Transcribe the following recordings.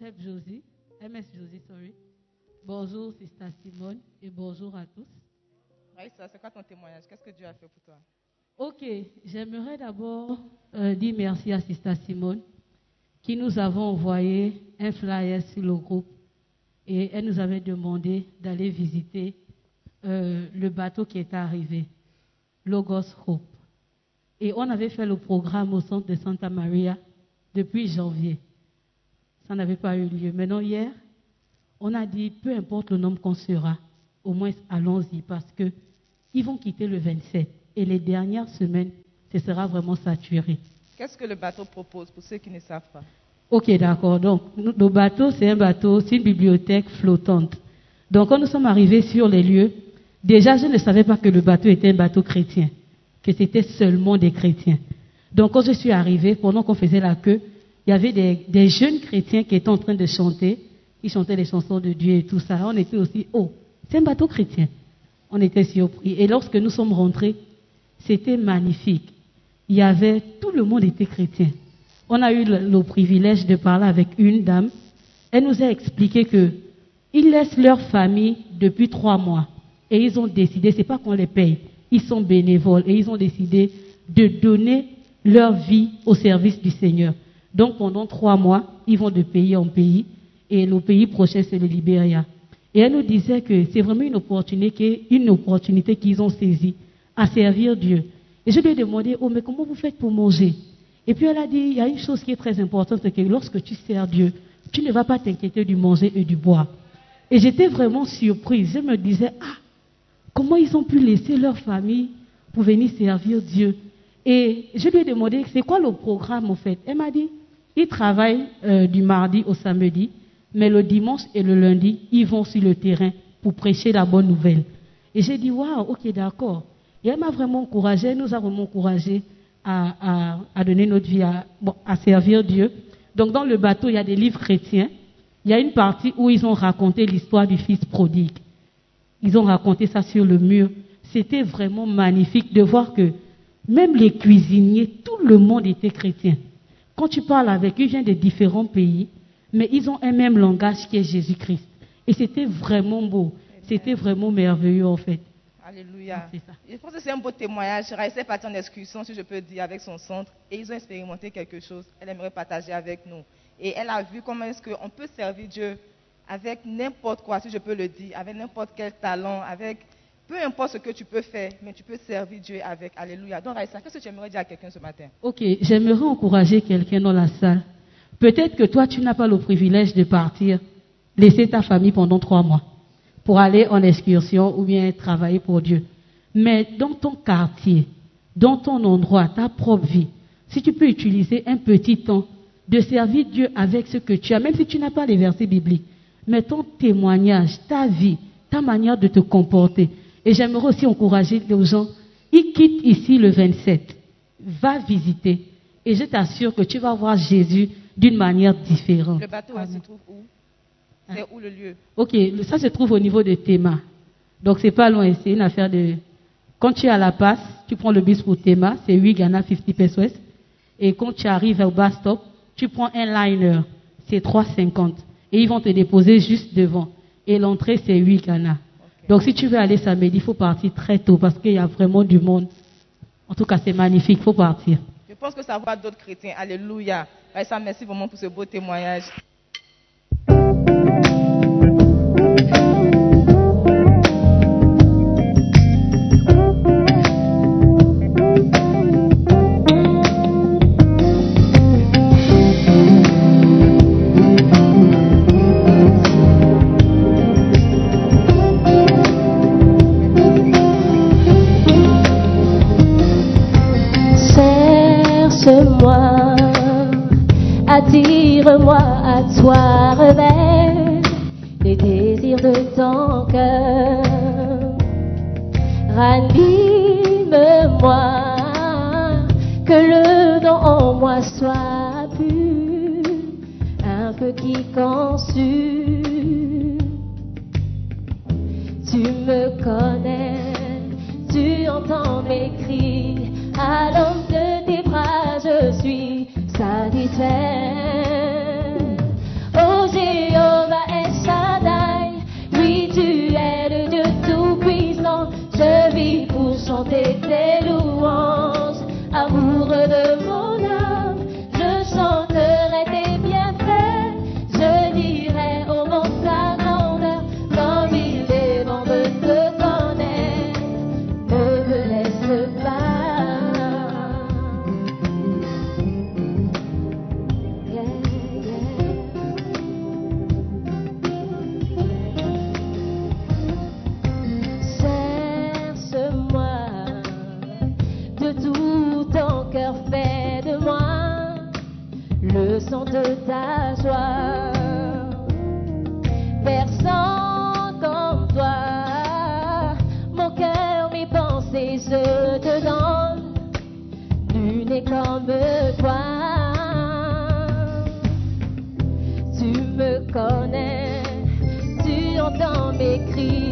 Chef Josie, MS Josie, sorry. Bonjour, Sister Simone, et bonjour à tous. Raïssa, c'est quoi ton témoignage? Qu'est-ce que Dieu a fait pour toi? Ok, j'aimerais d'abord euh, dire merci à Sister Simone, qui nous avons envoyé un flyer sur le groupe, et elle nous avait demandé d'aller visiter euh, le bateau qui est arrivé, Logos Hope. Et on avait fait le programme au centre de Santa Maria depuis janvier. Ça n'avait pas eu lieu. Maintenant, hier, on a dit, peu importe le nombre qu'on sera, au moins allons-y parce que ils vont quitter le 27 et les dernières semaines, ce sera vraiment saturé. Qu'est-ce que le bateau propose pour ceux qui ne savent pas? Ok, d'accord. Donc, le bateau, c'est un bateau, c'est une bibliothèque flottante. Donc, quand nous sommes arrivés sur les lieux, déjà, je ne savais pas que le bateau était un bateau chrétien, que c'était seulement des chrétiens. Donc, quand je suis arrivé, pendant qu'on faisait la queue, il y avait des, jeunes chrétiens qui étaient en train de chanter. Ils chantaient les chansons de Dieu et tout ça. On était aussi, oh, c'est un bateau chrétien. On était surpris. Et lorsque nous sommes rentrés, c'était magnifique. Il y avait, tout le monde était chrétien. On a eu le, le privilège de parler avec une dame. Elle nous a expliqué que ils laissent leur famille depuis trois mois et ils ont décidé, c'est pas qu'on les paye, ils sont bénévoles et ils ont décidé de donner leur vie au service du Seigneur. Donc pendant trois mois, ils vont de pays en pays et le pays prochain c'est le Libéria. Et elle nous disait que c'est vraiment une opportunité, une opportunité qu'ils ont saisie à servir Dieu. Et je lui ai demandé, oh mais comment vous faites pour manger? Et puis elle a dit, il y a une chose qui est très importante, c'est que lorsque tu sers Dieu, tu ne vas pas t'inquiéter du manger et du boire. Et j'étais vraiment surprise. Je me disais, ah, comment ils ont pu laisser leur famille pour venir servir Dieu? Et je lui ai demandé, c'est quoi le programme en fait? Elle m'a dit, ils travaillent euh, du mardi au samedi, mais le dimanche et le lundi, ils vont sur le terrain pour prêcher la bonne nouvelle. Et j'ai dit, waouh, ok, d'accord. Et elle m'a vraiment encouragé, nous a vraiment encouragé à, donner notre vie, à servir Dieu. Donc dans le bateau, il y a des livres chrétiens. Il y a une partie où ils ont raconté l'histoire du fils prodigue. Ils ont raconté ça sur le mur. C'était vraiment magnifique de voir que même les cuisiniers, tout le monde était chrétien. Quand tu parles avec eux, ils viennent de différents pays, mais ils ont un même langage qui est Jésus-Christ. Et c'était vraiment beau. C'était vraiment merveilleux en fait. Alléluia. Ça. Je pense que c'est un beau témoignage. Raïssa est partie en excursion, si je peux dire, avec son centre. Et ils ont expérimenté quelque chose. Elle aimerait partager avec nous. Et elle a vu comment est-ce qu'on peut servir Dieu avec n'importe quoi, si je peux le dire, avec n'importe quel talent, avec peu importe ce que tu peux faire, mais tu peux servir Dieu avec. Alléluia. Donc, Raïssa, qu'est-ce que tu aimerais dire à quelqu'un ce matin? Ok, j'aimerais encourager quelqu'un dans la salle. Peut-être que toi, tu n'as pas le privilège de partir, laisser ta famille pendant trois mois pour aller en excursion ou bien travailler pour Dieu. Mais dans ton quartier, dans ton endroit, ta propre vie, si tu peux utiliser un petit temps de servir Dieu avec ce que tu as, même si tu n'as pas les versets bibliques, mais ton témoignage, ta vie, ta manière de te comporter. Et j'aimerais aussi encourager les gens, ils quittent ici le 27, va visiter. Et je t'assure que tu vas voir Jésus d'une manière différente. Le bateau ah, se trouve où? C'est où le lieu? Ok, ça se trouve au niveau de Théma. Donc c'est pas loin, c'est une affaire de... Quand tu es à La Passe, tu prends le bus pour Théma, c'est 8 Ghana 50 pesos. Et quand tu arrives au bus stop, tu prends un liner, c'est 3,50. Et ils vont te déposer juste devant. Et l'entrée, c'est 8 Ghana. Donc si tu veux aller samedi, il faut partir très tôt parce qu'il y a vraiment du monde. En tout cas, c'est magnifique, il faut partir. Je pense que ça va d'autres chrétiens. Alléluia. Bah, merci vraiment pour ce beau témoignage. de ta joie. Personne comme toi, mon cœur, mes pensées, je te donne. Nul n'est comme toi. Tu me connais, tu entends mes cris.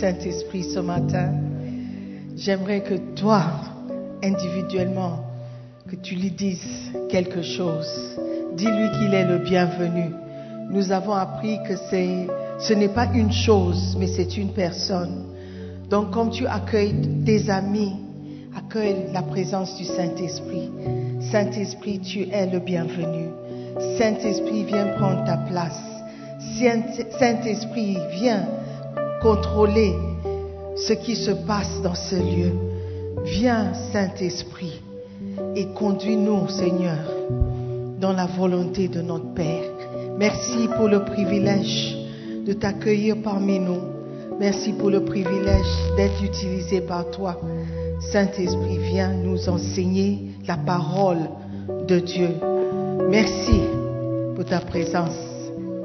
Saint-Esprit ce matin. J'aimerais que toi, individuellement, que tu lui dises quelque chose. Dis-lui qu'il est le bienvenu. Nous avons appris que ce n'est pas une chose, mais c'est une personne. Donc, comme tu accueilles tes amis, accueille la présence du Saint-Esprit. Saint-Esprit, tu es le bienvenu. Saint-Esprit, viens prendre ta place. Saint- Saint-Esprit, viens contrôler ce qui se passe dans ce lieu. Viens, Saint-Esprit, et conduis-nous, Seigneur, dans la volonté de notre Père. Merci pour le privilège de t'accueillir parmi nous. Merci pour le privilège d'être utilisé par toi. Saint-Esprit, viens nous enseigner la parole de Dieu. Merci pour ta présence.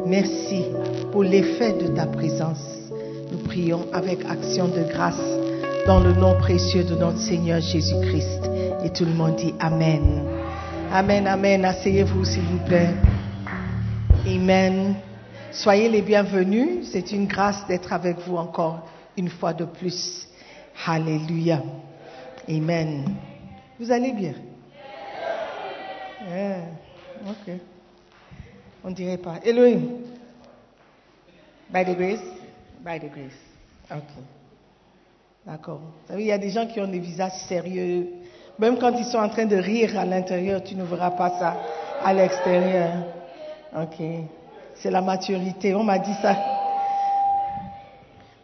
Merci pour l'effet de ta présence. Nous prions avec action de grâce dans le nom précieux de notre Seigneur Jésus-Christ. Et tout le monde dit Amen. Amen, Amen. Asseyez-vous, s'il vous plaît. Amen. Soyez les bienvenus. C'est une grâce d'être avec vous encore une fois de plus. Alléluia. Amen. Vous allez bien? Yeah. Ok. On dirait pas. Elohim. By the grace? By the grace. Ok. D'accord. Il y a des gens qui ont des visages sérieux. Même quand ils sont en train de rire à l'intérieur, tu ne verras pas ça à l'extérieur. Ok. C'est la maturité. On m'a dit ça.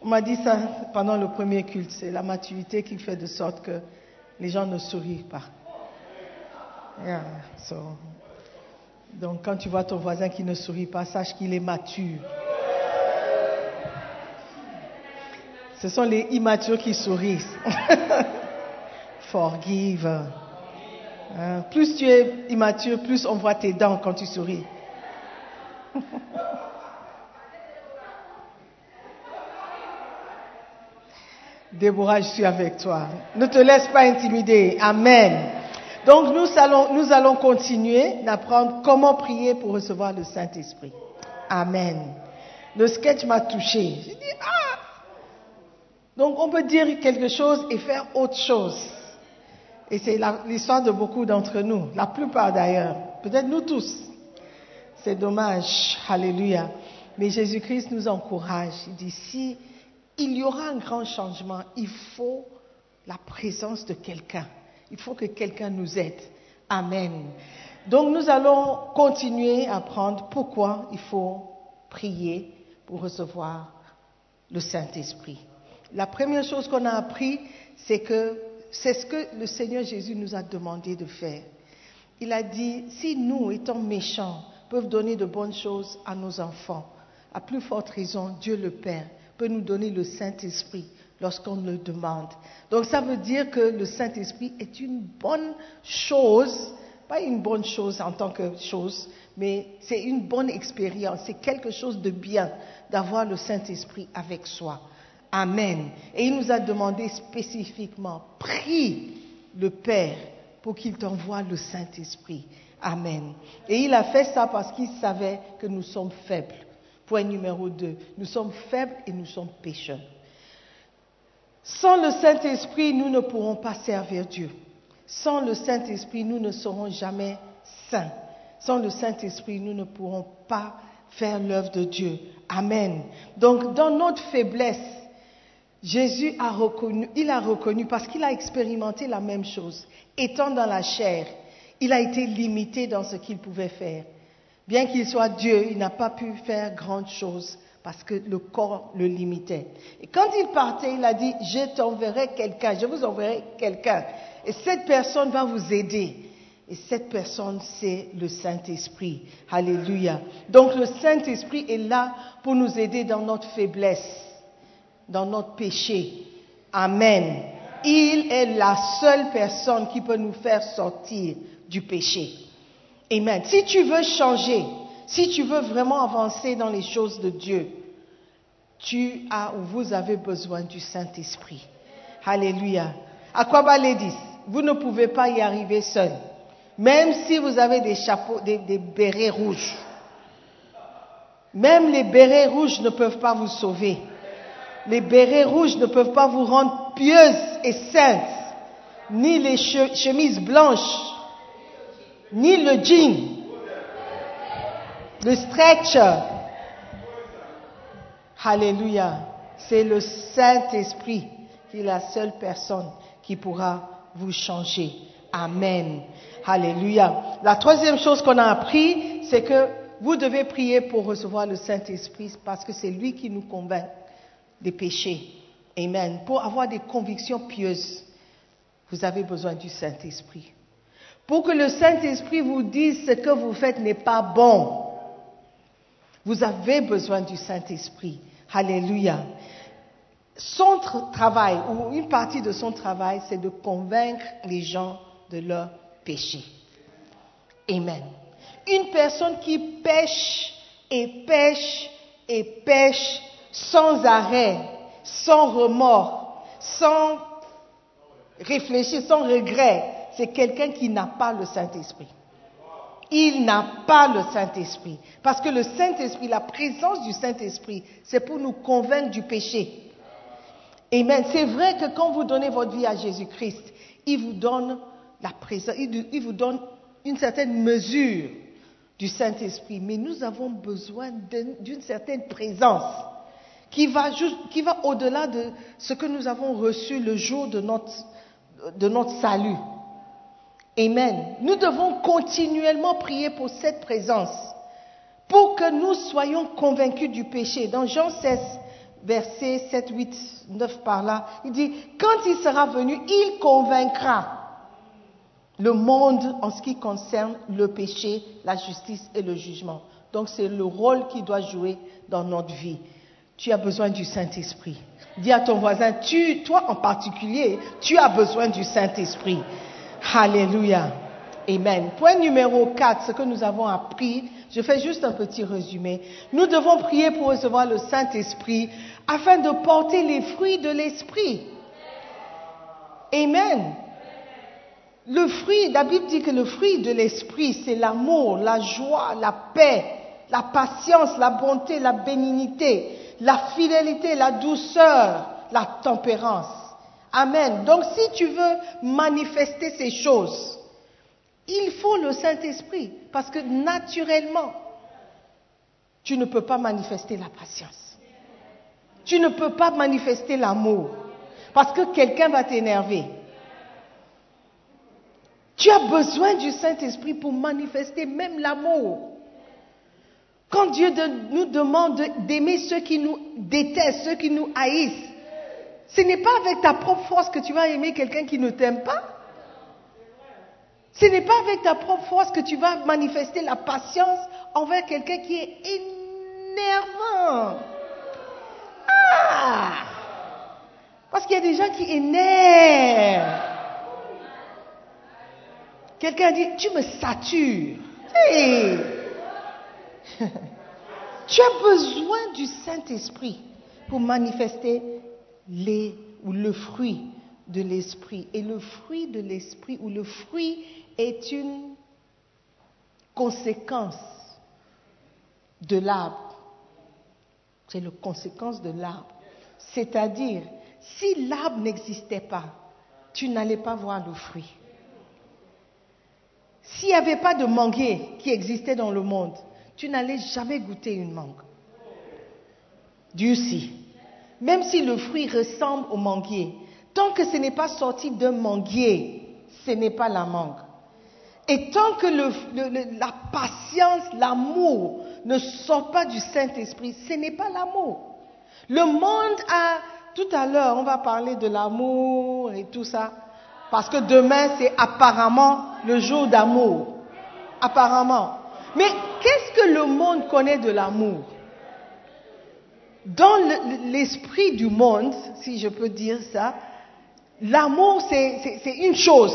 On m'a dit ça pendant le premier culte. C'est la maturité qui fait de sorte que les gens ne sourient pas. Donc quand tu vois ton voisin qui ne sourit pas, sache qu'il est mature. Ce sont les immatures qui sourient. Forgive. Hein, Plus tu es immature, plus on voit tes dents quand tu souris. Déborah, je suis avec toi. Ne te laisse pas intimider. Amen. Donc nous allons, nous allons continuer d'apprendre comment prier pour recevoir le Saint-Esprit. Amen. Le sketch m'a touché. Donc on peut dire quelque chose et faire autre chose. Et c'est l'histoire de beaucoup d'entre nous, la plupart d'ailleurs, peut-être nous tous. C'est dommage, alléluia. Mais Jésus-Christ nous encourage. Il dit, si il y aura un grand changement, il faut la présence de quelqu'un. Il faut que quelqu'un nous aide. Amen. Donc nous allons continuer à apprendre pourquoi il faut prier pour recevoir le Saint-Esprit. La première chose qu'on a appris, c'est que c'est ce que le Seigneur Jésus nous a demandé de faire. Il a dit, si nous, étant méchants, peuvent donner de bonnes choses à nos enfants, à plus forte raison, Dieu le Père peut nous donner le Saint-Esprit lorsqu'on le demande. Donc ça veut dire que le Saint-Esprit est une bonne chose, pas une bonne chose en tant que chose, mais c'est une bonne expérience, c'est quelque chose de bien d'avoir le Saint-Esprit avec soi. Amen. Et il nous a demandé spécifiquement, prie le Père pour qu'il t'envoie le Saint-Esprit. Amen. Et il a fait ça parce qu'il savait que nous sommes faibles. Point numéro deux, nous sommes faibles et nous sommes pécheurs. Sans le Saint-Esprit, nous ne pourrons pas servir Dieu. Sans le Saint-Esprit, nous ne serons jamais saints. Sans le Saint-Esprit, nous ne pourrons pas faire l'œuvre de Dieu. Amen. Donc, dans notre faiblesse, Jésus a reconnu, il a reconnu parce qu'il a expérimenté la même chose. Étant dans la chair, il a été limité dans ce qu'il pouvait faire. Bien qu'il soit Dieu, il n'a pas pu faire grandes choses parce que le corps le limitait. Et quand il partait, il a dit, je t'enverrai quelqu'un, je vous enverrai quelqu'un. Et cette personne va vous aider. Et cette personne, c'est le Saint-Esprit. Alléluia. Donc le Saint-Esprit est là pour nous aider dans notre faiblesse, dans notre péché. Amen. Il est la seule personne qui peut nous faire sortir du péché. Amen. Si tu veux changer, si tu veux vraiment avancer dans les choses de Dieu, tu as ou vous avez besoin du Saint-Esprit. Alléluia. Aquaba Ladies, vous ne pouvez pas y arriver seul. Même si vous avez des chapeaux, des, des bérets rouges. Même les bérets rouges ne peuvent pas vous sauver. Les bérets rouges ne peuvent pas vous rendre pieuse et sainte. Ni les che- chemises blanches. Ni le jean. Le stretcher. Alléluia. C'est le Saint-Esprit qui est la seule personne qui pourra vous changer. Amen. Alléluia. La troisième chose qu'on a appris, c'est que vous devez prier pour recevoir le Saint-Esprit parce que c'est lui qui nous convainc des péchés. Amen. Pour avoir des convictions pieuses, vous avez besoin du Saint-Esprit. Pour que le Saint-Esprit vous dise ce que vous faites n'est pas bon, vous avez besoin du Saint-Esprit. Alléluia. Son tra- travail, ou une partie de son travail, c'est de convaincre les gens de leur péché. Amen. Une personne qui pêche et pêche et pêche sans arrêt, sans remords, sans réfléchir, sans regret, c'est quelqu'un qui n'a pas le Saint-Esprit. Il n'a pas le Saint-Esprit. Parce que le Saint-Esprit, la présence du Saint-Esprit, c'est pour nous convaincre du péché. Amen. C'est vrai que quand vous donnez votre vie à Jésus-Christ, il vous donne la présence, il vous donne une certaine mesure du Saint-Esprit. Mais nous avons besoin d'un- d'une certaine présence qui va, au-delà de ce que nous avons reçu le jour de notre, de notre salut. Amen. Nous devons continuellement prier pour cette présence, pour que nous soyons convaincus du péché. Dans Jean 16, versets 7, 8, 9 par là, il dit, quand il sera venu, il convaincra le monde en ce qui concerne le péché, la justice et le jugement. Donc c'est le rôle qu'il doit jouer dans notre vie. Tu as besoin du Saint-Esprit. Dis à ton voisin, tu, toi en particulier, tu as besoin du Saint-Esprit. Alléluia. Amen. Point numéro 4, ce que nous avons appris, je fais juste un petit résumé. Nous devons prier pour recevoir le Saint-Esprit afin de porter les fruits de l'Esprit. Amen. Le fruit, la Bible dit que le fruit de l'esprit, c'est l'amour, la joie, la paix, la patience, la bonté, la bénignité, la fidélité, la douceur, la tempérance. Amen. Donc si tu veux manifester ces choses, il faut le Saint-Esprit, parce que naturellement, tu ne peux pas manifester la patience. Tu ne peux pas manifester l'amour, parce que quelqu'un va t'énerver. Tu as besoin du Saint-Esprit pour manifester même l'amour. Quand Dieu nous demande d'aimer ceux qui nous détestent, ceux qui nous haïssent, ce n'est pas avec ta propre force que tu vas aimer quelqu'un qui ne t'aime pas. Ce n'est pas avec ta propre force que tu vas manifester la patience envers quelqu'un qui est énervant. Ah Parce qu'il y a des gens qui énervent. Quelqu'un dit, tu me satures. tu as besoin du Saint-Esprit pour manifester les, le fruit de l'Esprit. Et le fruit de l'Esprit ou le fruit est une conséquence de l'arbre. C'est la conséquence de l'arbre. C'est-à-dire, si l'arbre n'existait pas, tu n'allais pas voir le fruit. S'il n'y avait pas de manguier qui existait dans le monde, tu n'allais jamais goûter une mangue. Dieu si. Même si le fruit ressemble au manguier, tant que ce n'est pas sorti d'un manguier, ce n'est pas la mangue. Et tant que la patience, l'amour ne sort pas du Saint-Esprit, ce n'est pas l'amour. Le monde a, tout à l'heure, on va parler de l'amour et tout ça, parce que demain, c'est apparemment le jour d'amour. Apparemment. Mais qu'est-ce que le monde connaît de l'amour? Dans le- l'esprit du monde, si je peux dire ça, l'amour, c'est une chose.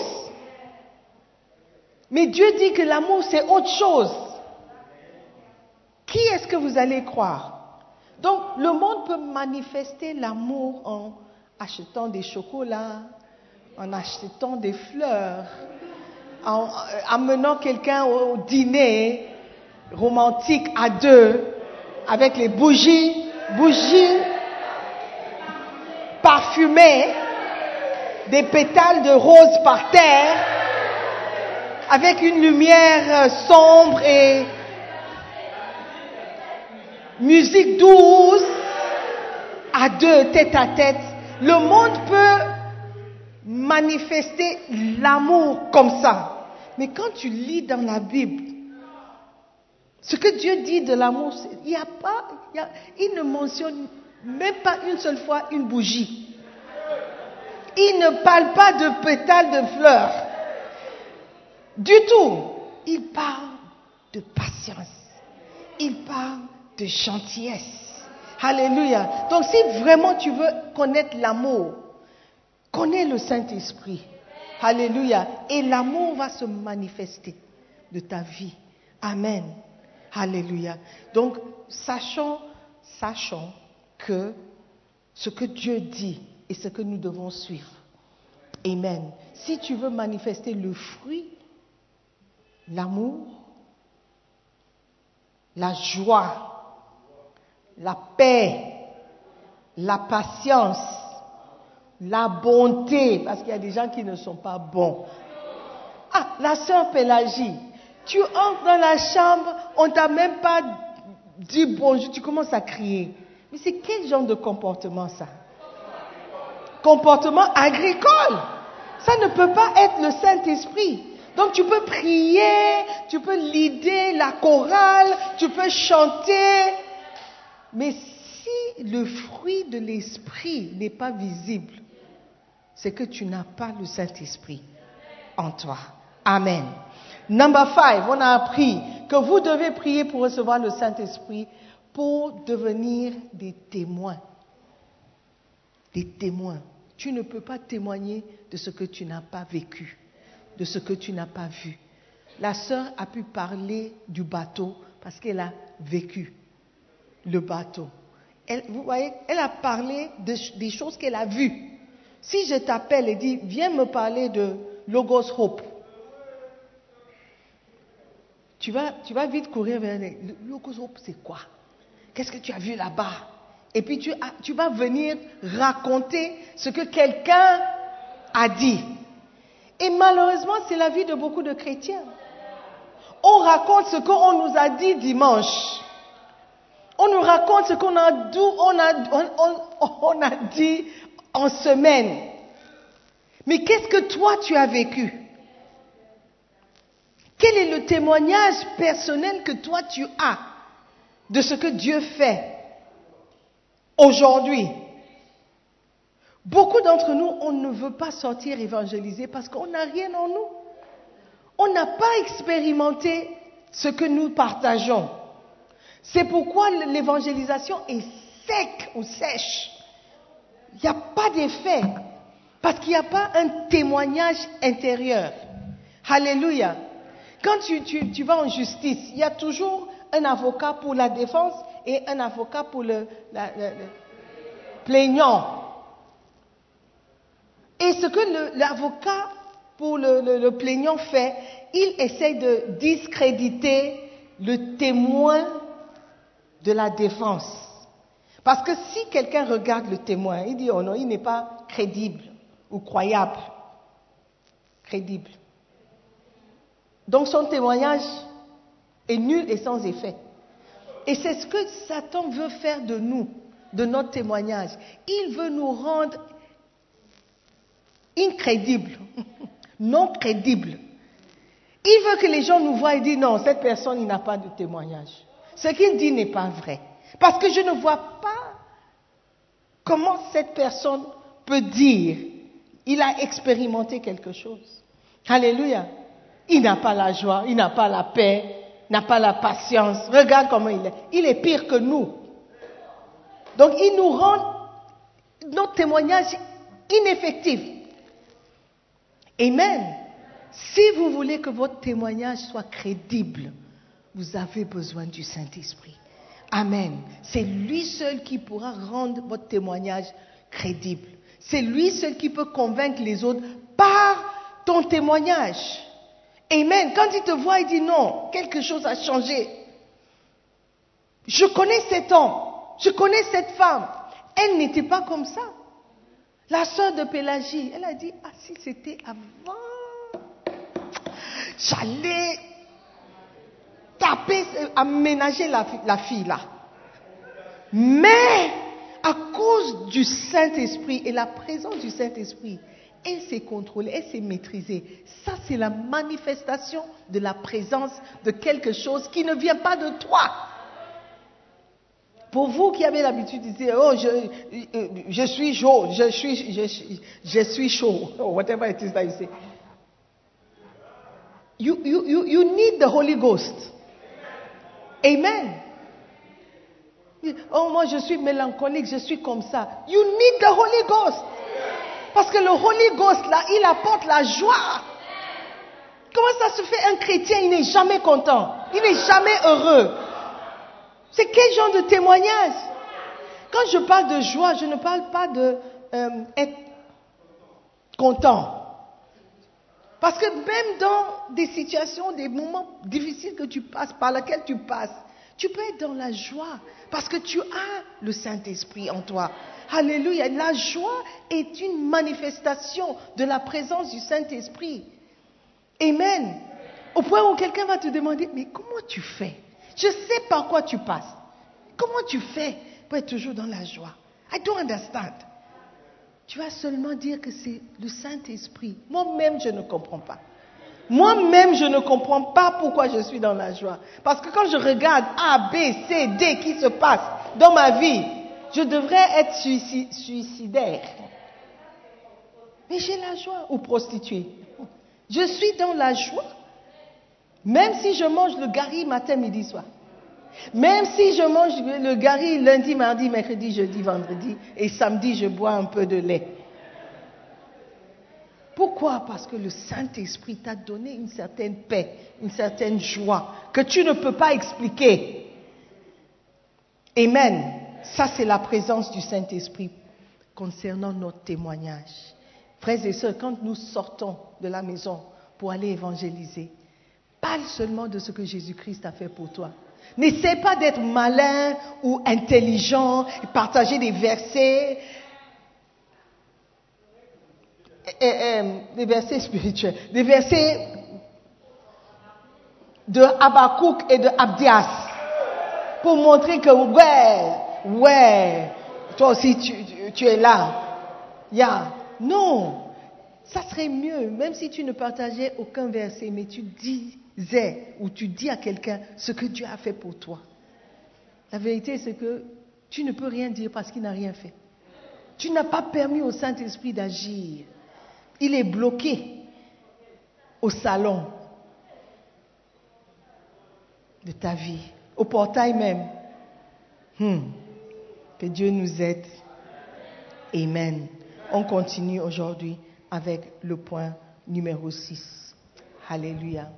Mais Dieu dit que l'amour, c'est autre chose. Qui est-ce que vous allez croire? Donc, le monde peut manifester l'amour en achetant des chocolats, en achetant des fleurs, en amenant quelqu'un au dîner romantique à deux, avec les bougies, bougies parfumées, des pétales de rose par terre, avec une lumière euh, sombre et musique douce, à deux, tête à tête. Le monde peut manifester l'amour comme ça. Mais quand tu lis dans la Bible, ce que Dieu dit de l'amour, il ne mentionne même pas une seule fois une bougie. Il ne parle pas de pétales de fleurs. Du tout. Il parle de patience. Il parle de gentillesse. Alléluia. Donc si vraiment tu veux connaître l'amour, connais le Saint-Esprit. Alléluia. Et l'amour va se manifester de ta vie. Amen. Alléluia. Donc, sachons, sachons que ce que Dieu dit est ce que nous devons suivre. Amen. Si tu veux manifester le fruit, l'amour, la joie, la paix, la patience, la bonté, parce qu'il y a des gens qui ne sont pas bons. Ah, la sœur Pélagie, tu entres dans la chambre, on t'a même pas dit bonjour, tu commences à crier. Mais c'est quel genre de comportement ça? Comportement agricole. Ça ne peut pas être le Saint-Esprit. Donc tu peux prier, tu peux lider la chorale, tu peux chanter. Mais si le fruit de l'Esprit n'est pas visible, c'est que tu n'as pas le Saint-Esprit en toi. Amen. Number five, on a appris que vous devez prier pour recevoir le Saint-Esprit pour devenir des témoins. Des témoins. Tu ne peux pas témoigner de ce que tu n'as pas vécu, de ce que tu n'as pas vu. La sœur a pu parler du bateau parce qu'elle a vécu le bateau. Elle, vous voyez, elle a parlé de, des choses qu'elle a vues. Si je t'appelle et dis, viens me parler de Logos Hope, tu vas, tu vas vite courir vers les. Logos Hope, c'est quoi? Qu'est-ce que tu as vu là-bas? Et puis tu, vas venir raconter ce que quelqu'un a dit. Et malheureusement, c'est la vie de beaucoup de chrétiens. On raconte ce qu'on nous a dit dimanche. On nous raconte ce qu'on a, on a dit en semaine. Mais qu'est-ce que toi tu as vécu? Quel est le témoignage personnel que toi tu as de ce que Dieu fait aujourd'hui? Beaucoup d'entre nous, on ne veut pas sortir évangéliser parce qu'on n'a rien en nous. On n'a pas expérimenté ce que nous partageons. C'est pourquoi l'évangélisation est sec ou sèche. Il n'y a pas d'effet. Parce qu'il n'y a pas un témoignage intérieur. Alléluia. Quand tu, vas en justice, il y a toujours un avocat pour la défense et un avocat pour le, la, le, le plaignant. Et ce que l'avocat pour le, le, plaignant fait, il essaie de discréditer le témoin de la défense. Parce que si quelqu'un regarde le témoin, il dit, oh non, il n'est pas crédible ou croyable. Crédible. Donc son témoignage est nul et sans effet. Et c'est ce que Satan veut faire de nous, de notre témoignage. Il veut nous rendre incrédibles, non crédibles. Il veut que les gens nous voient et disent non, cette personne, n'a pas de témoignage. Ce qu'il dit n'est pas vrai. Parce que je ne vois pas comment cette personne peut dire il a expérimenté quelque chose. Alléluia. Il n'a pas la joie, il n'a pas la paix, n'a pas la patience. Regarde comment il est. Il est pire que nous. Donc il nous rend notre témoignage ineffectif. Amen. Si vous voulez que votre témoignage soit crédible, vous avez besoin du Saint-Esprit. Amen. C'est lui seul qui pourra rendre votre témoignage crédible. C'est lui seul qui peut convaincre les autres par ton témoignage. Amen. Quand il te voit, il dit non, quelque chose a changé. Je connais cet homme, je connais cette femme. Elle n'était pas comme ça. La sœur de Pélagie, elle a dit, ah si c'était avant, j'allais taper, aménager la, fi- la fille là. Mais à cause du Saint-Esprit et la présence du Saint-Esprit, elle s'est contrôlée, elle s'est maîtrisée. Ça, c'est la manifestation de la présence de quelque chose qui ne vient pas de toi. Pour vous qui avez l'habitude de dire, oh, je, euh, je suis chaud, je suis, je, je suis chaud, or whatever it is that you say. You, you, you, you need the Holy Ghost. Amen. Oh, moi je suis mélancolique, je suis comme ça. You need the Holy Ghost. Parce que le Holy Ghost, là, il apporte la joie. Comment ça se fait? Un chrétien, il n'est jamais content, il n'est jamais heureux. C'est quel genre de témoignage? Quand je parle de joie, je ne parle pas de euh, être content. Parce que même dans des situations, des moments difficiles que tu passes, par lesquels tu passes, tu peux être dans la joie parce que tu as le Saint-Esprit en toi. Alléluia. La joie est une manifestation de la présence du Saint-Esprit. Amen. Au point où quelqu'un va te demander, mais comment tu fais? Je sais par quoi tu passes. Comment tu fais pour être toujours dans la joie? I don't understand. Tu vas seulement dire que c'est le Saint-Esprit. Moi-même, je ne comprends pas. Moi-même, je ne comprends pas pourquoi je suis dans la joie. Parce que quand je regarde A, B, C, D qui se passe dans ma vie, je devrais être suici- suicidaire. Mais j'ai la joie ou prostituée. Je suis dans la joie. Même si je mange le gari matin, midi, soir. Même si je mange le gari lundi, mardi, mercredi, jeudi, vendredi et samedi, je bois un peu de lait. Pourquoi? Parce que le Saint-Esprit t'a donné une certaine paix, une certaine joie que tu ne peux pas expliquer. Amen. Ça, c'est la présence du Saint-Esprit concernant notre témoignage. Frères et sœurs, quand nous sortons de la maison pour aller évangéliser, parle seulement de ce que Jésus-Christ a fait pour toi. N'essaie pas d'être malin ou intelligent, partager des versets, eh, eh, des versets spirituels, des versets de Habakkuk et de Abdias. Pour montrer que ouais, ouais, toi aussi tu, es là. Ya, Non, ça serait mieux, même si tu ne partageais aucun verset, mais tu disais ou tu dis à quelqu'un ce que Dieu a fait pour toi. La vérité, c'est que tu ne peux rien dire parce qu'il n'a rien fait. Tu n'as pas permis au Saint-Esprit d'agir. Il est bloqué au salon de ta vie, au portail même. Hmm. Que Dieu nous aide. Amen. On continue aujourd'hui avec le point numéro 6. Alléluia.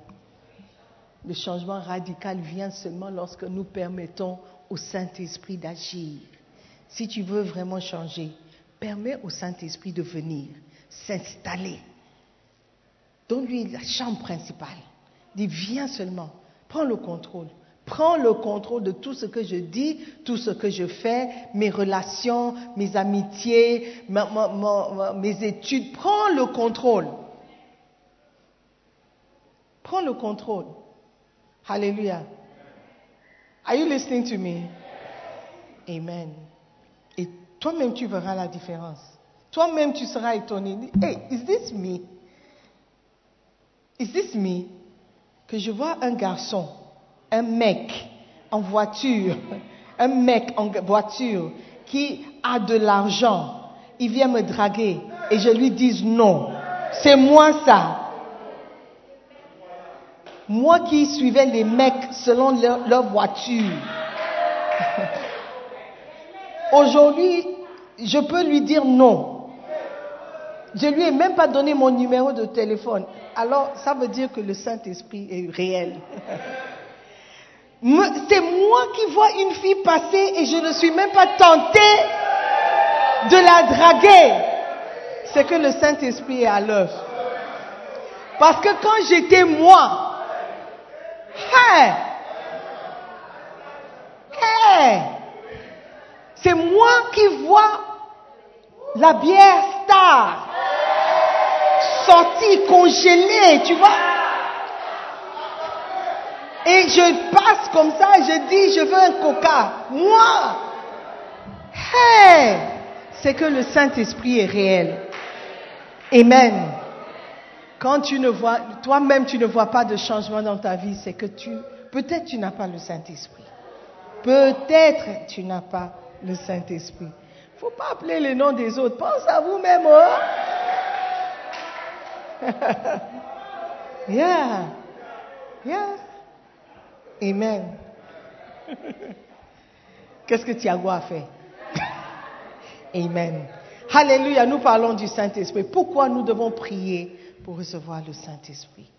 Le changement radical vient seulement lorsque nous permettons au Saint-Esprit d'agir. Si tu veux vraiment changer, permets au Saint-Esprit de venir, s'installer. Donne-lui la chambre principale. Dis, viens seulement, prends le contrôle. Prends le contrôle de tout ce que je dis, tout ce que je fais, mes relations, mes amitiés, mes études. Prends le contrôle. Prends le contrôle. Alléluia. Are you listening to me? Amen. Et toi-même, tu verras la différence. Toi-même, tu seras étonné. Hey, is this me? Is this me? Que je vois un garçon, un mec en voiture, un mec en voiture qui a de l'argent. Il vient me draguer et je lui dis non. C'est moi ça. Moi qui suivais les mecs selon leur, voiture. Aujourd'hui, je peux lui dire non. Je lui ai même pas donné mon numéro de téléphone. Alors, ça veut dire que le Saint-Esprit est réel. C'est moi qui vois une fille passer et je ne suis même pas tentée de la draguer. C'est que le Saint-Esprit est à l'œuvre. Parce que quand j'étais moi, c'est moi qui vois la bière star sortie, congelée, tu vois. Et je passe comme ça et je dis, je veux un coca. Moi, hey, c'est que le Saint-Esprit est réel. Amen. Quand tu ne vois, toi-même tu ne vois pas de changement dans ta vie, c'est que tu, peut-être tu n'as pas le Saint-Esprit. Peut-être tu n'as pas le Saint-Esprit. Faut pas appeler le nom des autres. Pense à vous-même. Oh. yeah. Yeah. Amen. Qu'est-ce que Thiago a fait? Amen. Alléluia, nous parlons du Saint-Esprit. Pourquoi nous devons prier pour recevoir le Saint-Esprit?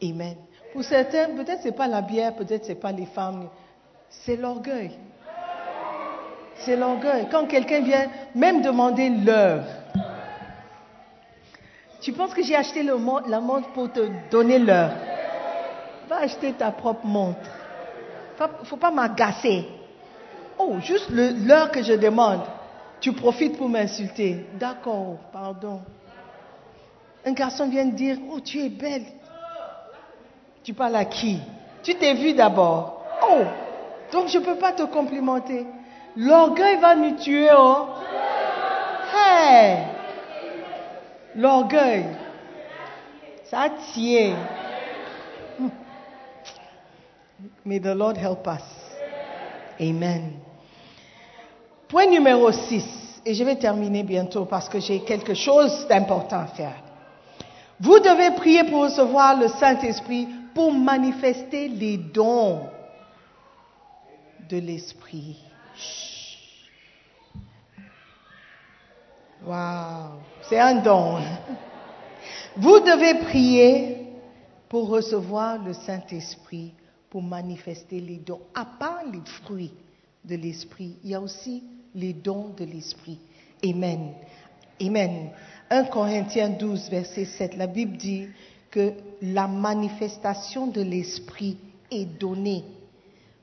Amen. Pour certains, peut-être c'est pas la bière, peut-être c'est pas les femmes, c'est l'orgueil. C'est l'orgueil. Quand quelqu'un vient même demander l'heure, tu penses que j'ai acheté la montre pour te donner l'heure? Va acheter ta propre montre. Il ne faut pas m'agacer. Oh, juste l'heure que je demande. Tu profites pour m'insulter. D'accord, pardon. Un garçon vient dire, oh, tu es belle. Tu parles à qui? Tu t'es vu d'abord. Oh, donc je ne peux pas te complimenter. L'orgueil va nous tuer, oh. L'orgueil. Ça tient. May the Lord help us. Amen. Point numéro 6, et je vais terminer bientôt parce que j'ai quelque chose d'important à faire. Vous devez prier pour recevoir le Saint-Esprit pour manifester les dons de l'Esprit. Wow, c'est un don. Vous devez prier pour recevoir le Saint-Esprit, pour manifester les dons. À part les fruits de l'Esprit, il y a aussi les dons de l'Esprit. Amen. Amen. 1 Corinthiens 12, verset 7, la Bible dit que la manifestation de l'Esprit est donnée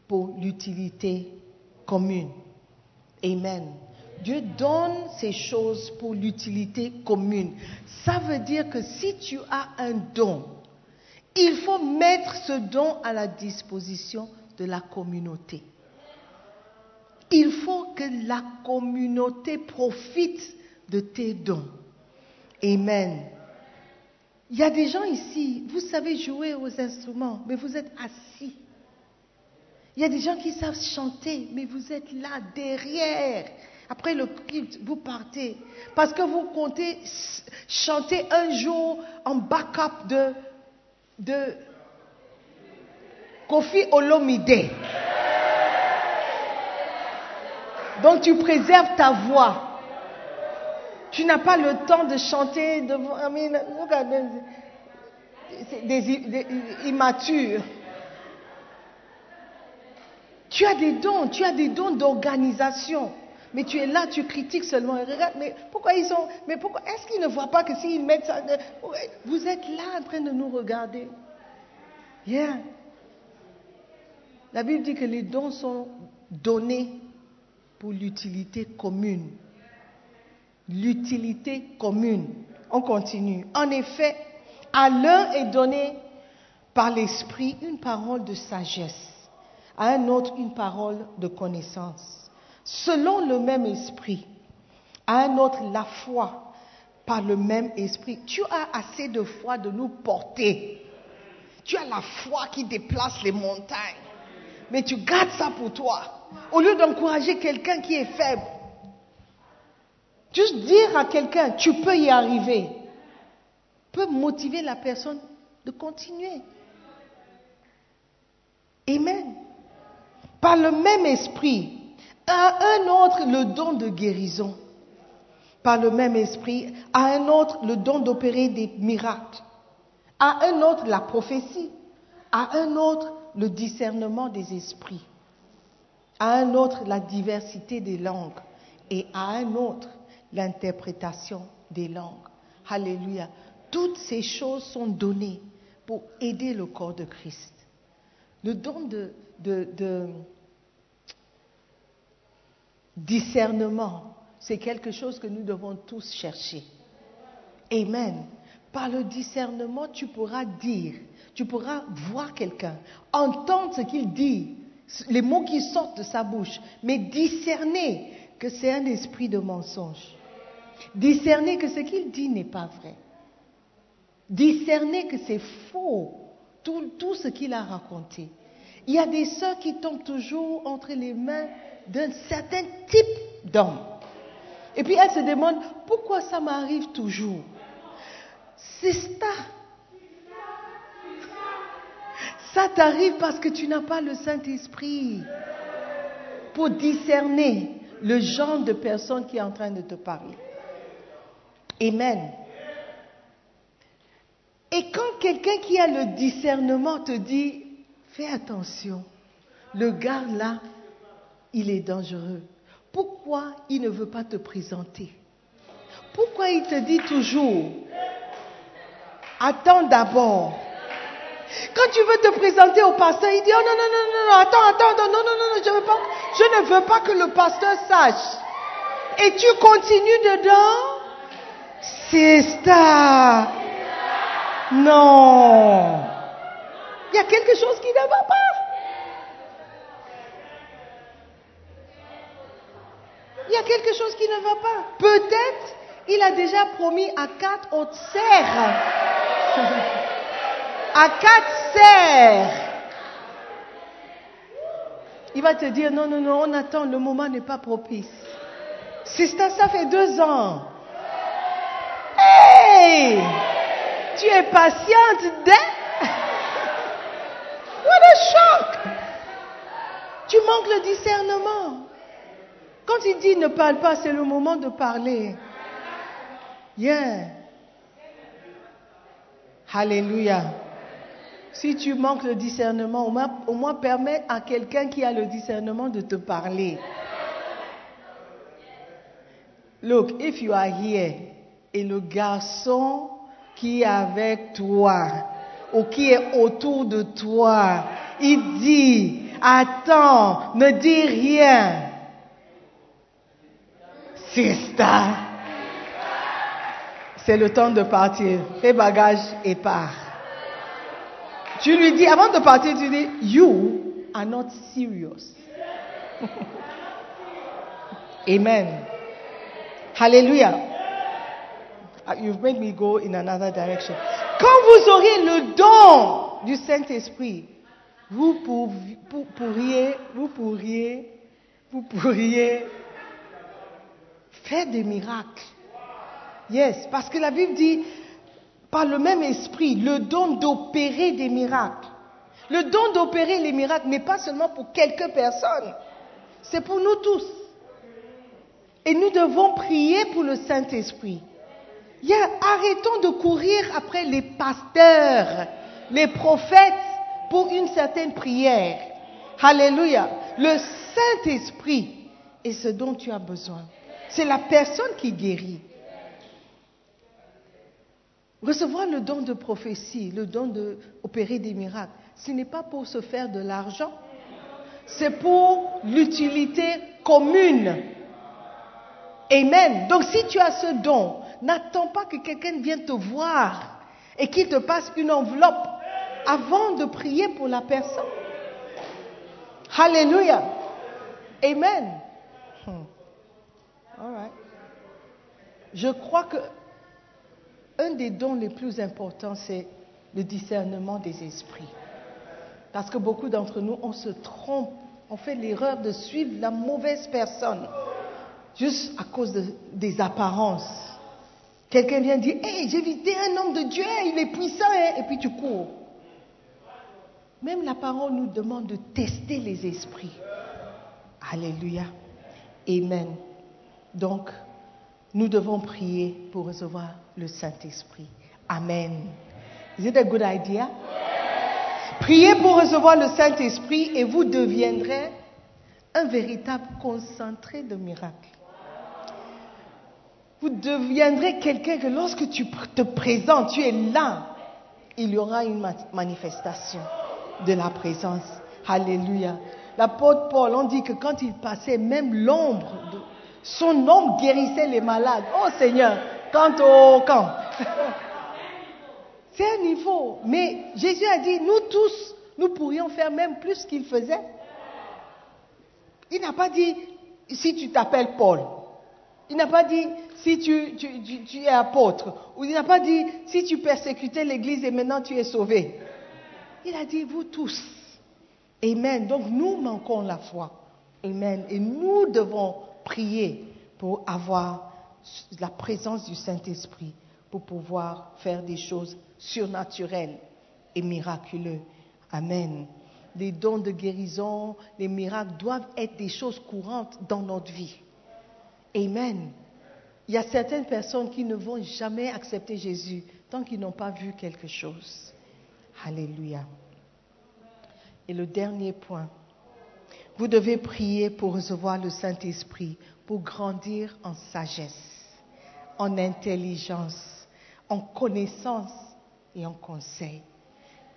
pour l'utilité commune. Amen. Dieu donne ces choses pour l'utilité commune. Ça veut dire que si tu as un don, il faut mettre ce don à la disposition de la communauté. Il faut que la communauté profite de tes dons. Amen. Il y a des gens ici, vous savez jouer aux instruments, mais vous êtes assis. Il y a des gens qui savent chanter, mais vous êtes là derrière. Après le culte, vous partez. Parce que vous comptez chanter un jour en backup de, Kofi Olomide. Donc tu préserves ta voix. Tu n'as pas le temps de chanter devant I mean, des, immatures. Tu as des dons, tu as des dons d'organisation. Mais tu es là, tu critiques seulement. Regarde, mais pourquoi ils sont. Mais pourquoi Est-ce qu'ils ne voient pas que s'ils mettent ça. Vous êtes là en train de nous regarder. Yeah. La Bible dit que les dons sont donnés pour l'utilité commune. L'utilité commune. On continue. En effet, à l'un est donné par l'Esprit une parole de sagesse, à un autre une parole de connaissance selon le même esprit, à un autre la foi par le même esprit. Tu as assez de foi de nous porter. Tu as la foi qui déplace les montagnes. Mais tu gardes ça pour toi. Au lieu d'encourager quelqu'un qui est faible. Juste dire à quelqu'un, tu peux y arriver, peut motiver la personne de continuer. Amen. Par le même esprit, à un autre le don de guérison. Par le même esprit, à un autre le don d'opérer des miracles, à un autre la prophétie, à un autre le discernement des esprits, à un autre la diversité des langues. Et à un autre l'interprétation des langues. Alléluia. Toutes ces choses sont données pour aider le corps de Christ. Le don de, de- de discernement, c'est quelque chose que nous devons tous chercher. Amen. Par le discernement, tu pourras dire, tu pourras voir quelqu'un, entendre ce qu'il dit, les mots qui sortent de sa bouche, mais discerner que c'est un esprit de mensonge. Discerner que ce qu'il dit n'est pas vrai. Discerner que c'est faux, tout, ce qu'il a raconté. Il y a des sœurs qui tombent toujours entre les mains d'un certain type d'homme. Et puis elles se demandent pourquoi ça m'arrive toujours? C'est ça. Ça t'arrive parce que tu n'as pas le Saint-Esprit pour discerner le genre de personne qui est en train de te parler. Amen. Et quand quelqu'un qui a le discernement te dit, fais attention, le gars là, il est dangereux. Pourquoi il ne veut pas te présenter? Pourquoi il te dit toujours, attends d'abord quand tu veux te présenter au pasteur, il dit oh non non non non attends attends non non non non je veux pas je ne veux pas que le pasteur sache. Et tu continues dedans? Ça. Non. Il y a quelque chose qui ne va pas. Il y a quelque chose qui ne va pas. Peut-être il a déjà promis à quatre autres serres à quatre serres. Il va te dire, non, non, non, on attend, le moment n'est pas propice. Sister, ça fait deux ans. Tu es patiente dès... What a shock! Tu manques le discernement. Quand il dit ne parle pas, c'est le moment de parler. Yeah. Alléluia. Si tu manques le discernement, au moins, au moins permets à quelqu'un qui a le discernement de te parler. Look, if you are here et le garçon qui est avec toi ou qui est autour de toi, il dit, attends, ne dis rien. Sister, c'est le temps de partir. Fais bagage et pars. Tu lui dis, avant de partir, tu dis, you are not serious. Amen. Hallelujah. You've made me go in another direction. Quand vous aurez le don du Saint-Esprit, vous pourriez, vous pourriez, vous pourriez faire des miracles. Yes, parce que la Bible dit, par le même esprit, le don d'opérer des miracles. Le don d'opérer les miracles n'est pas seulement pour quelques personnes, c'est pour nous tous. Et nous devons prier pour le Saint-Esprit. Arrêtons de courir après les pasteurs, les prophètes pour une certaine prière. Alléluia. Le Saint-Esprit est ce dont tu as besoin. C'est la personne qui guérit. Recevoir le don de prophétie, le don d'opérer des miracles, ce n'est pas pour se faire de l'argent, c'est pour l'utilité commune. Amen. Donc si tu as ce don, n'attends pas que quelqu'un vienne te voir et qu'il te passe une enveloppe avant de prier pour la personne. Alléluia. Amen. Hmm. All right. Je crois que un des dons les plus importants, c'est le discernement des esprits. Parce que beaucoup d'entre nous, on se trompe, on fait l'erreur de suivre la mauvaise personne, juste à cause de- des apparences. Quelqu'un vient dire, hé, j'ai visité un homme de Dieu, il est puissant, hein, et puis tu cours. Même la parole nous demande de tester les esprits. Alléluia. Amen. Donc, nous devons prier pour recevoir le Saint-Esprit. Amen. Is it a good idea? Priez pour recevoir le Saint-Esprit et vous deviendrez un véritable concentré de miracles. Vous deviendrez quelqu'un que lorsque tu te présentes, tu es là. Il y aura une ma- manifestation de la présence. Alléluia. L'apôtre Paul, on dit que quand il passait, même l'ombre, son ombre guérissait les malades. Oh Seigneur, quant au camp. C'est un niveau. Mais Jésus a dit, nous tous, nous pourrions faire même plus qu'il faisait. Il n'a pas dit, si tu t'appelles Paul. Il n'a pas dit, si tu, es apôtre. Ou il n'a pas dit, si tu persécutais l'Église et maintenant tu es sauvé. Il a dit, vous tous. Amen. Donc nous manquons la foi. Amen. Et nous devons prier pour avoir la présence du Saint-Esprit, pour pouvoir faire des choses surnaturelles et miraculeuses. Amen. Les dons de guérison, les miracles doivent être des choses courantes dans notre vie. Amen. Il y a certaines personnes qui ne vont jamais accepter Jésus tant qu'ils n'ont pas vu quelque chose. Alléluia. Et le dernier point, vous devez prier pour recevoir le Saint-Esprit, pour grandir en sagesse, en intelligence, en connaissance et en conseil.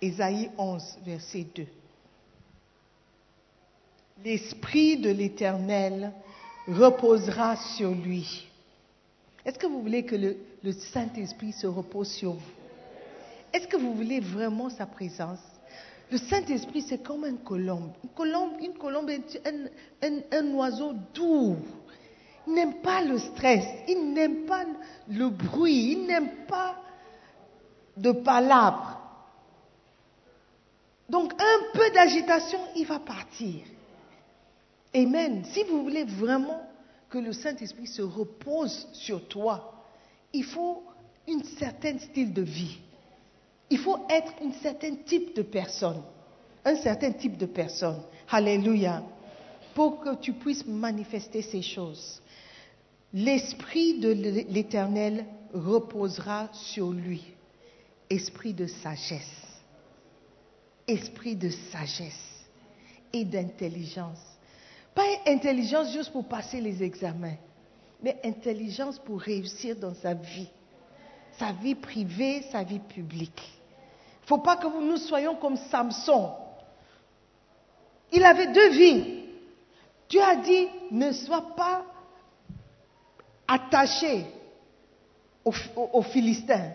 Ésaïe 11, verset 2. L'Esprit de l'Éternel reposera sur lui. Est-ce que vous voulez que le, Saint-Esprit se repose sur vous? Est-ce que vous voulez vraiment sa présence? Le Saint-Esprit, c'est comme une colombe. Une colombe, une colombe est un, un- un oiseau doux. Il n'aime pas le stress, il n'aime pas le bruit, il n'aime pas de palabres. Donc un peu d'agitation, il va partir. Amen. Si vous voulez vraiment que le Saint-Esprit se repose sur toi, il faut un certain style de vie. Il faut être un certain type de personne. Un certain type de personne. Alléluia. Pour que tu puisses manifester ces choses. L'Esprit de l'Éternel reposera sur lui. Esprit de sagesse. Esprit de sagesse et d'intelligence. Pas intelligence juste pour passer les examens, mais intelligence pour réussir dans sa vie, sa vie privée, sa vie publique. Il ne faut pas que nous soyons comme Samson. Il avait deux vies. Dieu a dit, ne sois pas attaché aux, aux- aux Philistins.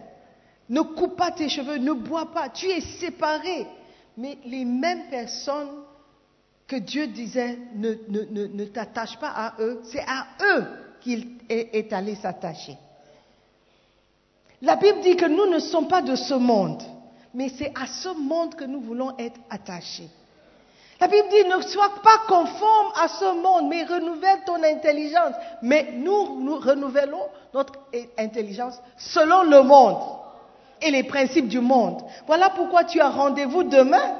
Ne coupe pas tes cheveux, ne bois pas. Tu es séparé. Mais les mêmes personnes que Dieu disait ne, t'attache pas à eux, c'est à eux qu'il est, est allé s'attacher. La Bible dit que nous ne sommes pas de ce monde, mais c'est à ce monde que nous voulons être attachés. La Bible dit ne sois pas conforme à ce monde, mais renouvelle ton intelligence. Mais nous, nous renouvelons notre intelligence selon le monde et les principes du monde. Voilà pourquoi tu as rendez-vous demain.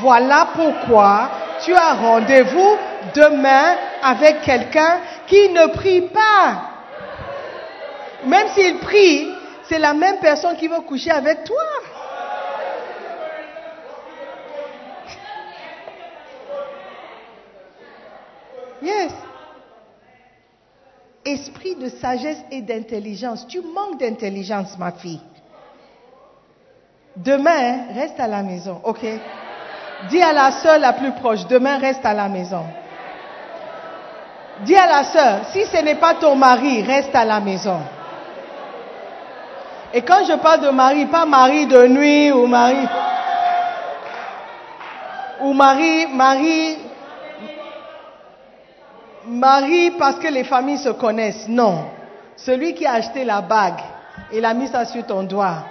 Voilà pourquoi tu as rendez-vous demain avec quelqu'un qui ne prie pas. Même s'il prie, c'est la même personne qui va coucher avec toi. Yes. Esprit de sagesse et d'intelligence. Tu manques d'intelligence, ma fille. Demain, reste à la maison, ok? Dis à la sœur la plus proche, demain reste à la maison. Dis à la sœur, si ce n'est pas ton mari, reste à la maison. Et quand je parle de mari, pas mari de nuit ou mari ou mari, mari, mari parce que les familles se connaissent. Non. Celui qui a acheté la bague et l'a mis ça sur ton doigt,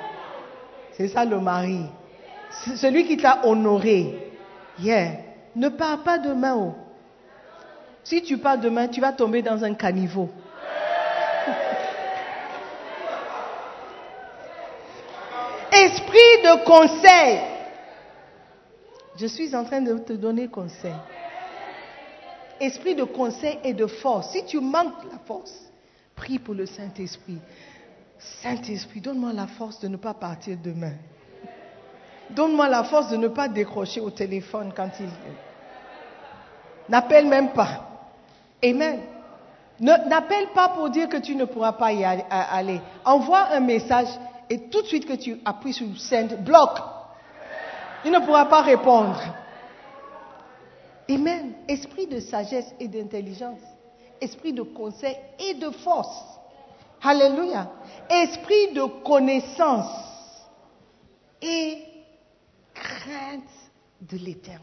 c'est ça le mari. Celui qui t'a honoré. Yeah. Ne pars pas demain. Si tu pars demain, tu vas tomber dans un caniveau. Esprit de conseil. Je suis en train de te donner conseil. Esprit de conseil et de force. Si tu manques la force, prie pour le Saint-Esprit. Saint-Esprit, donne-moi la force de ne pas partir demain. Donne-moi la force de ne pas décrocher au téléphone quand il... N'appelle même pas. Amen. N'appelle pas pour dire que tu ne pourras pas y aller. Envoie un message et tout de suite que tu appuies sur send, bloque. Il ne pourra pas répondre. Amen. Esprit de sagesse et d'intelligence. Esprit de conseil et de force. Alléluia. Esprit de connaissance et crainte de l'éternel.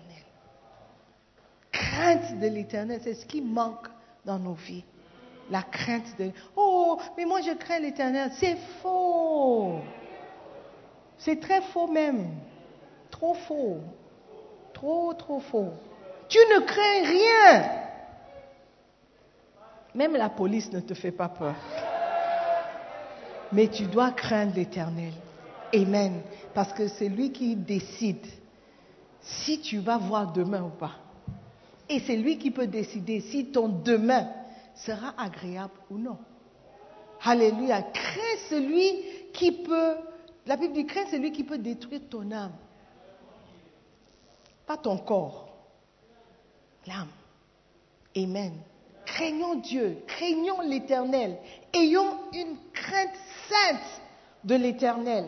Crainte de l'éternel, c'est ce qui manque dans nos vies. La crainte de... Oh, mais moi je crains l'éternel. C'est faux. C'est très faux même. Trop faux. Trop, trop faux. Tu ne crains rien. Même la police ne te fait pas peur. Mais tu dois craindre l'éternel. Amen. Parce que c'est lui qui décide si tu vas voir demain ou pas. Et c'est lui qui peut décider si ton demain sera agréable ou non. Alléluia. Crains celui qui peut, la Bible dit, crains celui qui peut détruire ton âme. Pas ton corps. L'âme. Amen. Craignons Dieu, craignons l'Éternel. Ayons une crainte sainte de l'Éternel.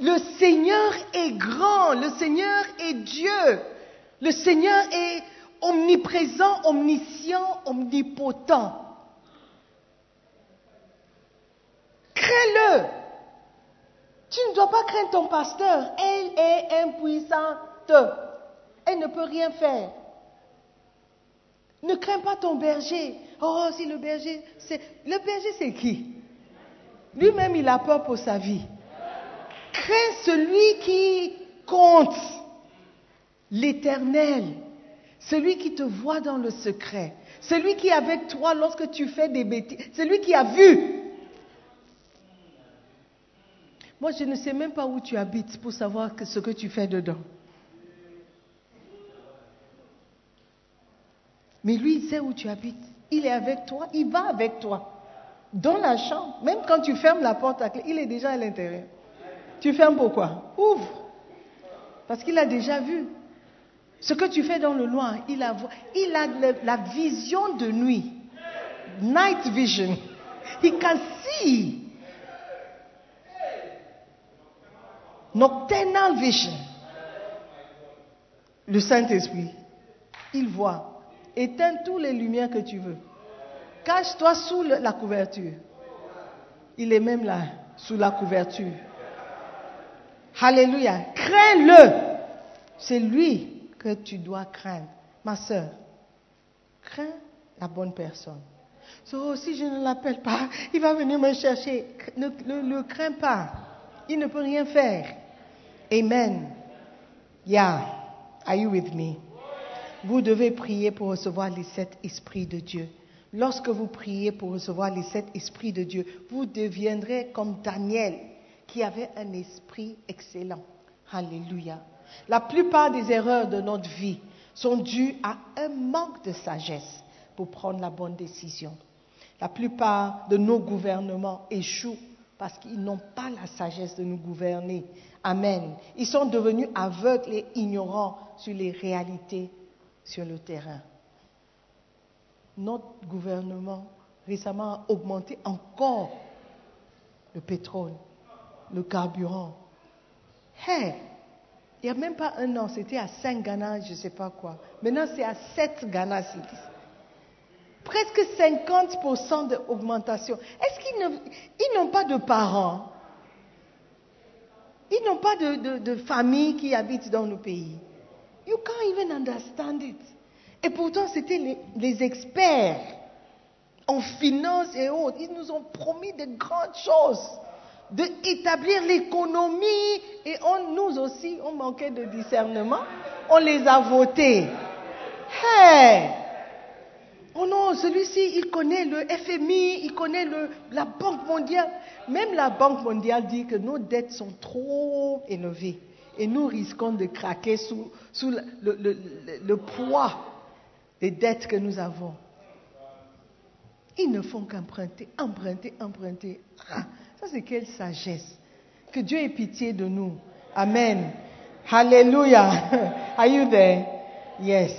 Le Seigneur est grand, le Seigneur est Dieu, le Seigneur est omniprésent, omniscient, omnipotent. Crains-le. Tu ne dois pas craindre ton pasteur. Elle est impuissante. Elle ne peut rien faire. Ne crains pas ton berger. Oh, si le berger, c'est... Le berger, c'est qui? Lui-même, il a peur pour sa vie. Crains celui qui compte, l'éternel, celui qui te voit dans le secret, celui qui est avec toi lorsque tu fais des bêtises, celui qui a vu. Moi, je ne sais même pas où tu habites pour savoir ce que tu fais dedans. Mais lui, il sait où tu habites. Il est avec toi, il va avec toi. Dans la chambre, même quand tu fermes la porte à clé, il est déjà à l'intérieur. Tu fermes pourquoi Ouvre. Parce qu'il a déjà vu. Ce que tu fais dans le noir, il a, il a la vision de nuit. Night vision. He can see. Nocturnal vision. Le Saint-Esprit, il voit. Éteins toutes les lumières que tu veux. Cache-toi sous la couverture. Il est même là, sous la couverture. Alléluia. Crains-le. C'est lui que tu dois craindre. Ma soeur, crains la bonne personne. So, si je ne l'appelle pas, il va venir me chercher. Ne le crains pas. Il ne peut rien faire. Amen. Yeah. Are you with me? Vous devez prier pour recevoir les sept esprits de Dieu. Lorsque vous priez pour recevoir les sept esprits de Dieu, vous deviendrez comme Daniel, qui avait un esprit excellent. Alléluia. La plupart des erreurs de notre vie sont dues à un manque de sagesse pour prendre la bonne décision. La plupart de nos gouvernements échouent parce qu'ils n'ont pas la sagesse de nous gouverner. Amen. Ils sont devenus aveugles et ignorants sur les réalités sur le terrain. Notre gouvernement récemment a augmenté encore le pétrole, le carburant. Hey, il n'y a même pas un an, c'était à 5 Ghana, je ne sais pas quoi. Maintenant, c'est à 7 Ghana. Presque 50% d'augmentation. Est-ce qu'ils n'ont pas de parents? Ils n'ont pas de, famille qui habitent dans le pays. You can't even understand it. Et pourtant, c'était les, les experts en finance et autres. Ils nous ont promis de grandes choses, d'établir l'économie. Et on, nous aussi, on manquait de discernement. On les a votés. Hey! Oh non, celui-ci, il connaît le FMI, il connaît le- la Banque mondiale. Même la Banque mondiale dit que nos dettes sont trop élevées et nous risquons de craquer sous, sous le, le- le- poids des dettes que nous avons. Ils ne font qu'emprunter, emprunter, emprunter. Ah, ça c'est quelle sagesse. Que Dieu ait pitié de nous. Amen. Hallelujah. Are you there? Yes.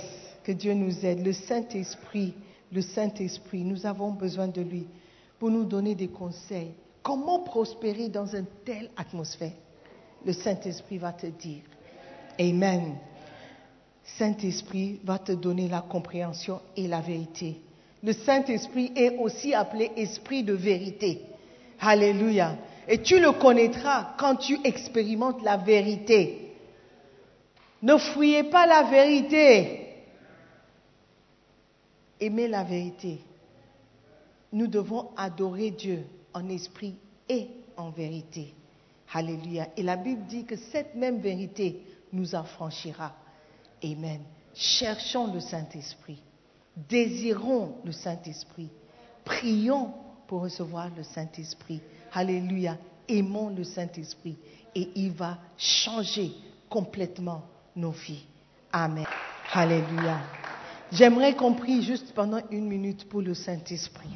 Que Dieu nous aide. Le Saint-Esprit le Saint-Esprit. Nous avons besoin de lui pour nous donner des conseils. Comment prospérer dans une telle atmosphère? Le Saint-Esprit va te dire. Amen. Saint-Esprit va te donner la compréhension et la vérité. Le Saint-Esprit est aussi appelé Esprit de vérité. Alléluia. Et tu le connaîtras quand tu expérimentes la vérité. Ne fouillez pas la vérité. Aimez la vérité. Nous devons adorer Dieu en esprit et en vérité. Alléluia. Et la Bible dit que cette même vérité nous affranchira. Amen. Cherchons le Saint-Esprit. Désirons le Saint-Esprit. Prions pour recevoir le Saint-Esprit. Alléluia. Aimons le Saint-Esprit. Et il va changer complètement nos vies. Amen. Alléluia. J'aimerais qu'on prie juste pendant une minute pour le Saint-Esprit.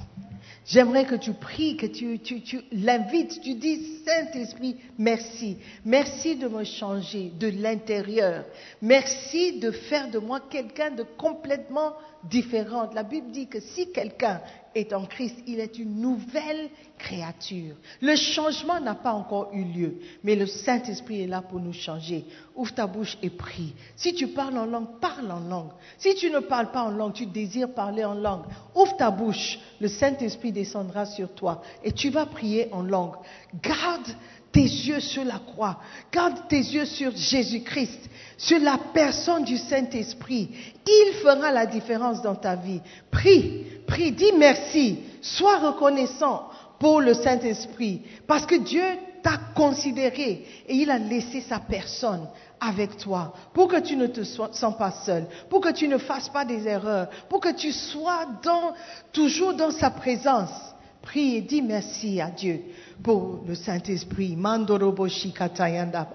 J'aimerais que tu pries, que tu, tu, l'invites, tu dis Saint-Esprit, merci. Merci de me changer de l'intérieur. Merci de faire de moi quelqu'un de complètement différent. La Bible dit que si quelqu'un est en Christ, il est une nouvelle créature. Le changement n'a pas encore eu lieu, mais le Saint-Esprit est là pour nous changer. Ouvre ta bouche et prie. Si tu parles en langue, parle en langue. Si tu ne parles pas en langue, tu désires parler en langue, ouvre ta bouche. Le Saint-Esprit descendra sur toi et tu vas prier en langue. Garde tes yeux sur la croix. Garde tes yeux sur Jésus-Christ, sur la personne du Saint-Esprit. Il fera la différence dans ta vie. Prie, prie, dis merci. Sois reconnaissant pour le Saint-Esprit. Parce que Dieu t'a considéré et il a laissé sa personne avec toi pour que tu ne te sens pas seul, pour que tu ne fasses pas des erreurs, pour que tu sois toujours dans sa présence. Prie et dis merci à Dieu pour le Saint-Esprit. Mandorobo shikatayanda.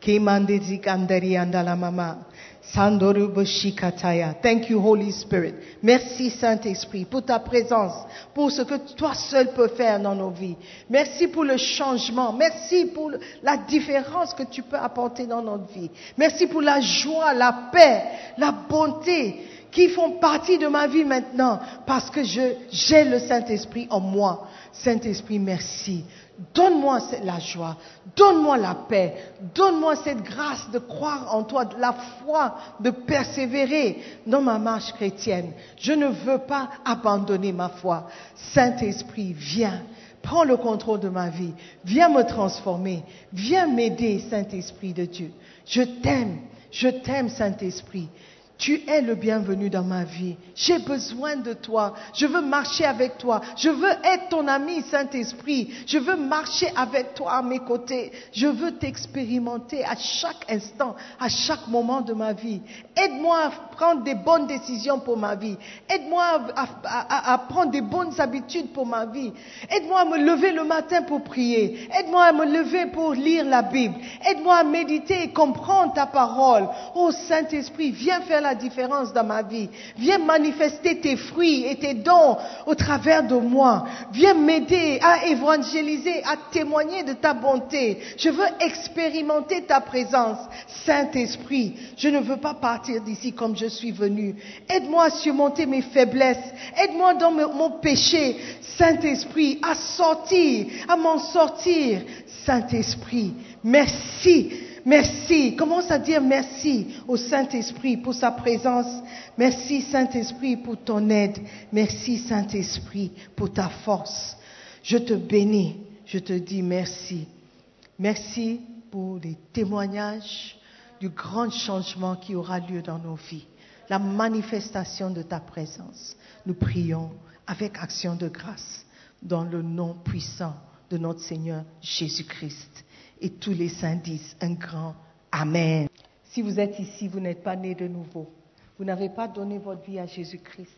Kemandezi kandari andala mama. Thank you, Holy Spirit. Merci, Saint-Esprit, pour ta présence, pour ce que toi seul peux faire dans nos vies. Merci pour le changement. Merci pour la différence que tu peux apporter dans notre vie. Merci pour la joie, la paix, la bonté qui font partie de ma vie maintenant parce que j'ai le Saint-Esprit en moi. Saint-Esprit, merci. Donne-moi la joie, donne-moi la paix, donne-moi cette grâce de croire en toi, de la foi, de persévérer dans ma marche chrétienne. Je ne veux pas abandonner ma foi. Saint-Esprit, viens. Prends le contrôle de ma vie. Viens me transformer. Viens m'aider, Saint-Esprit de Dieu. Je t'aime. Je t'aime, Saint-Esprit. Tu es le bienvenu dans ma vie. J'ai besoin de toi. Je veux marcher avec toi. Je veux être ton ami, Saint-Esprit. Je veux marcher avec toi à mes côtés. Je veux t'expérimenter à chaque instant, à chaque moment de ma vie. Aide-moi à prendre des bonnes décisions pour ma vie. Aide-moi à, prendre des bonnes habitudes pour ma vie. Aide-moi à me lever le matin pour prier. Aide-moi à me lever pour lire la Bible. Aide-moi à méditer et comprendre ta parole. Oh Saint-Esprit, viens faire la différence dans ma vie. Viens manifester tes fruits et tes dons au travers de moi. Viens m'aider à évangéliser, à témoigner de ta bonté. Je veux expérimenter ta présence. Saint-Esprit, je ne veux pas partir d'ici comme je suis venu. Aide-moi à surmonter mes faiblesses. Aide-moi dans mon péché. Saint-Esprit, à sortir, à m'en sortir. Saint-Esprit, merci. Merci. Commence à dire merci au Saint-Esprit pour sa présence. Merci Saint-Esprit pour ton aide. Merci Saint-Esprit pour ta force. Je te bénis. Je te dis merci. Merci pour les témoignages du grand changement qui aura lieu dans nos vies. La manifestation de ta présence. Nous prions avec action de grâce dans le nom puissant de notre Seigneur Jésus-Christ. Et tous les saints disent un grand Amen. Si vous êtes ici, vous n'êtes pas né de nouveau. Vous n'avez pas donné votre vie à Jésus-Christ.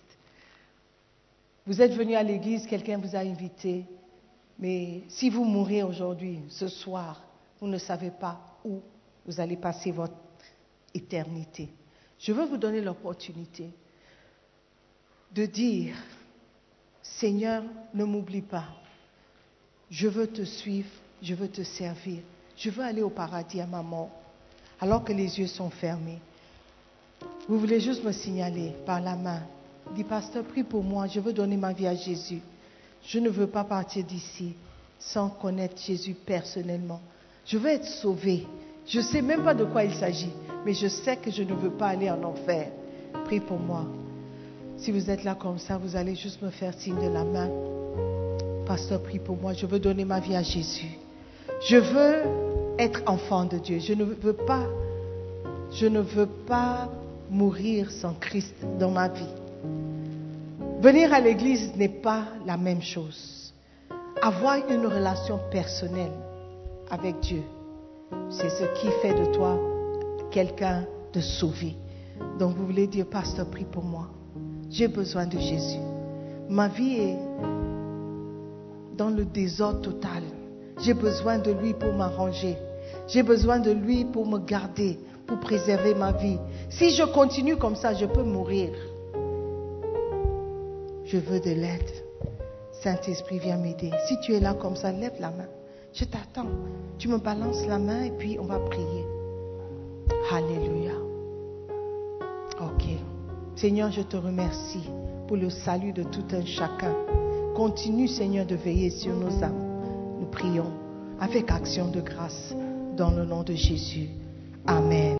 Vous êtes venu à l'église, quelqu'un vous a invité, mais si vous mourrez aujourd'hui, ce soir, vous ne savez pas où vous allez passer votre éternité. Je veux vous donner l'opportunité de dire, Seigneur, ne m'oublie pas. Je veux te suivre, je veux te servir, je veux aller au paradis à ma mort, alors que les yeux sont fermés. Vous voulez juste me signaler par la main. Dis, pasteur, prie pour moi. Je veux donner ma vie à Jésus. Je ne veux pas partir d'ici sans connaître Jésus personnellement. Je veux être sauvé. Je ne sais même pas de quoi il s'agit, mais je sais que je ne veux pas aller en enfer. Prie pour moi. Si vous êtes là comme ça, vous allez juste me faire signe de la main. Pasteur, prie pour moi. Je veux donner ma vie à Jésus. Je veux être enfant de Dieu. Je ne veux pas, je ne veux pas mourir sans Christ dans ma vie. Venir à l'église n'est pas la même chose. Avoir une relation personnelle avec Dieu, c'est ce qui fait de toi quelqu'un de sauvé. Donc vous voulez dire, pasteur, prie pour moi. J'ai besoin de Jésus. Ma vie est dans le désordre total. J'ai besoin de lui pour m'arranger. J'ai besoin de lui pour me garder, pour préserver ma vie. Si je continue comme ça, je peux mourir. Je veux de l'aide. Saint-Esprit, viens m'aider. Si tu es là comme ça, lève la main. Je t'attends. Tu me balances la main et puis on va prier. Alléluia. Ok. Seigneur, je te remercie pour le salut de tout un chacun. Continue, Seigneur, de veiller sur nos âmes. Prions avec action de grâce dans le nom de Jésus. Amen.